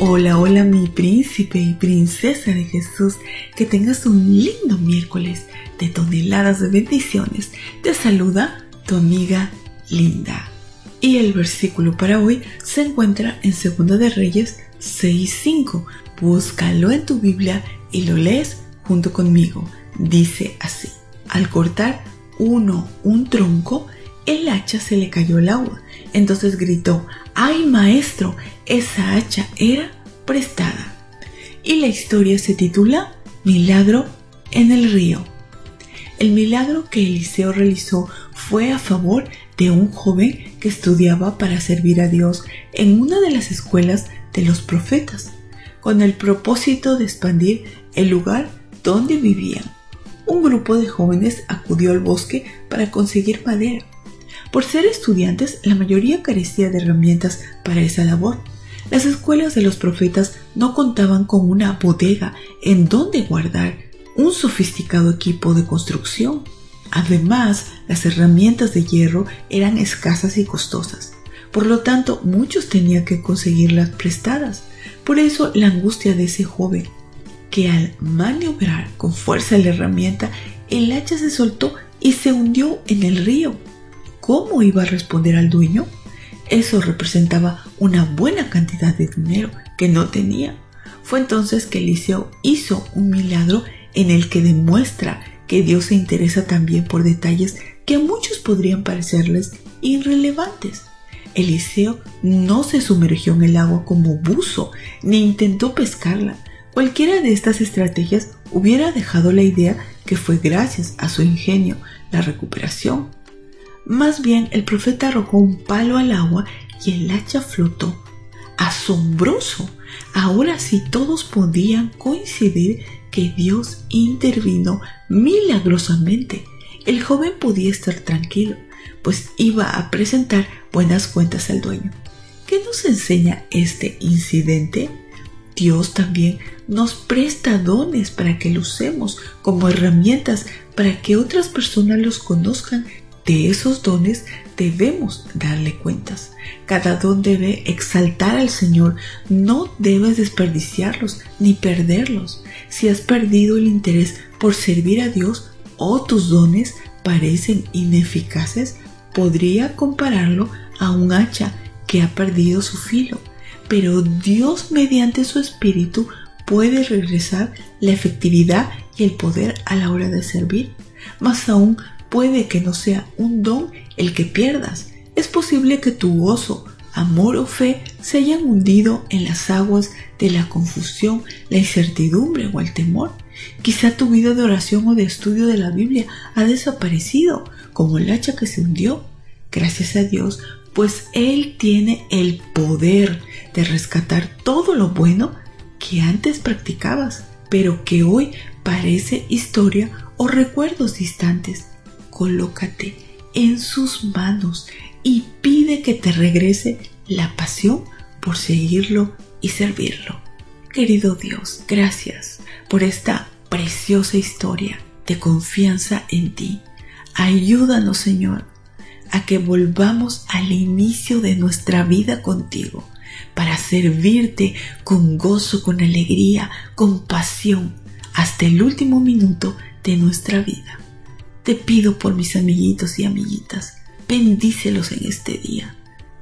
Hola, hola mi príncipe y princesa de Jesús, que tengas un lindo miércoles de toneladas de bendiciones. Te saluda tu amiga Linda. Y el versículo para hoy se encuentra en 2 de Reyes 6.5. Búscalo en tu Biblia y lo lees junto conmigo. Dice así, al cortar uno un tronco, el hacha se le cayó al agua. Entonces gritó, ¡ay maestro! Esa hacha era prestada. Y la historia se titula Milagro en el río. El milagro que Eliseo realizó fue a favor de un joven que estudiaba para servir a Dios en una de las escuelas de los profetas, con el propósito de expandir el lugar donde vivían. Un grupo de jóvenes acudió al bosque para conseguir madera. Por ser estudiantes, la mayoría carecía de herramientas para esa labor las escuelas de los profetas no contaban con una bodega en donde guardar un sofisticado equipo de construcción. Además, las herramientas de hierro eran escasas y costosas. Por lo tanto, muchos tenían que conseguirlas prestadas. Por eso la angustia de ese joven, que al maniobrar con fuerza la herramienta, el hacha se soltó y se hundió en el río. ¿Cómo iba a responder al dueño? Eso representaba una buena cantidad de dinero que no tenía. Fue entonces que Eliseo hizo un milagro en el que demuestra que Dios se interesa también por detalles que a muchos podrían parecerles irrelevantes. Eliseo no se sumergió en el agua como buzo, ni intentó pescarla. Cualquiera de estas estrategias hubiera dejado la idea que fue gracias a su ingenio la recuperación más bien el profeta arrojó un palo al agua y el hacha flotó. Asombroso. Ahora sí todos podían coincidir que Dios intervino milagrosamente. El joven podía estar tranquilo, pues iba a presentar buenas cuentas al dueño. ¿Qué nos enseña este incidente? Dios también nos presta dones para que los usemos como herramientas para que otras personas los conozcan de esos dones debemos darle cuentas. Cada don debe exaltar al Señor. No debes desperdiciarlos ni perderlos. Si has perdido el interés por servir a Dios o tus dones parecen ineficaces, podría compararlo a un hacha que ha perdido su filo. Pero Dios mediante su espíritu puede regresar la efectividad y el poder a la hora de servir. Más aún, puede que no sea un don el que pierdas. Es posible que tu gozo, amor o fe se hayan hundido en las aguas de la confusión, la incertidumbre o el temor. Quizá tu vida de oración o de estudio de la Biblia ha desaparecido, como el hacha que se hundió. Gracias a Dios, pues Él tiene el poder de rescatar todo lo bueno que antes practicabas, pero que hoy parece historia o recuerdos distantes colócate en sus manos y pide que te regrese la pasión por seguirlo y servirlo. Querido Dios, gracias por esta preciosa historia de confianza en ti. Ayúdanos, Señor, a que volvamos al inicio de nuestra vida contigo para servirte con gozo, con alegría, con pasión, hasta el último minuto de nuestra vida. Te pido por mis amiguitos y amiguitas, bendícelos en este día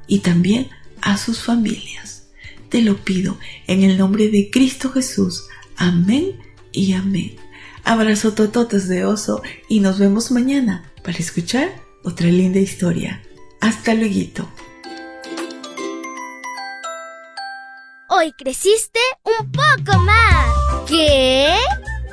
y también a sus familias. Te lo pido en el nombre de Cristo Jesús. Amén y amén. Abrazo tototes de oso y nos vemos mañana para escuchar otra linda historia. Hasta luego. Hoy creciste un poco.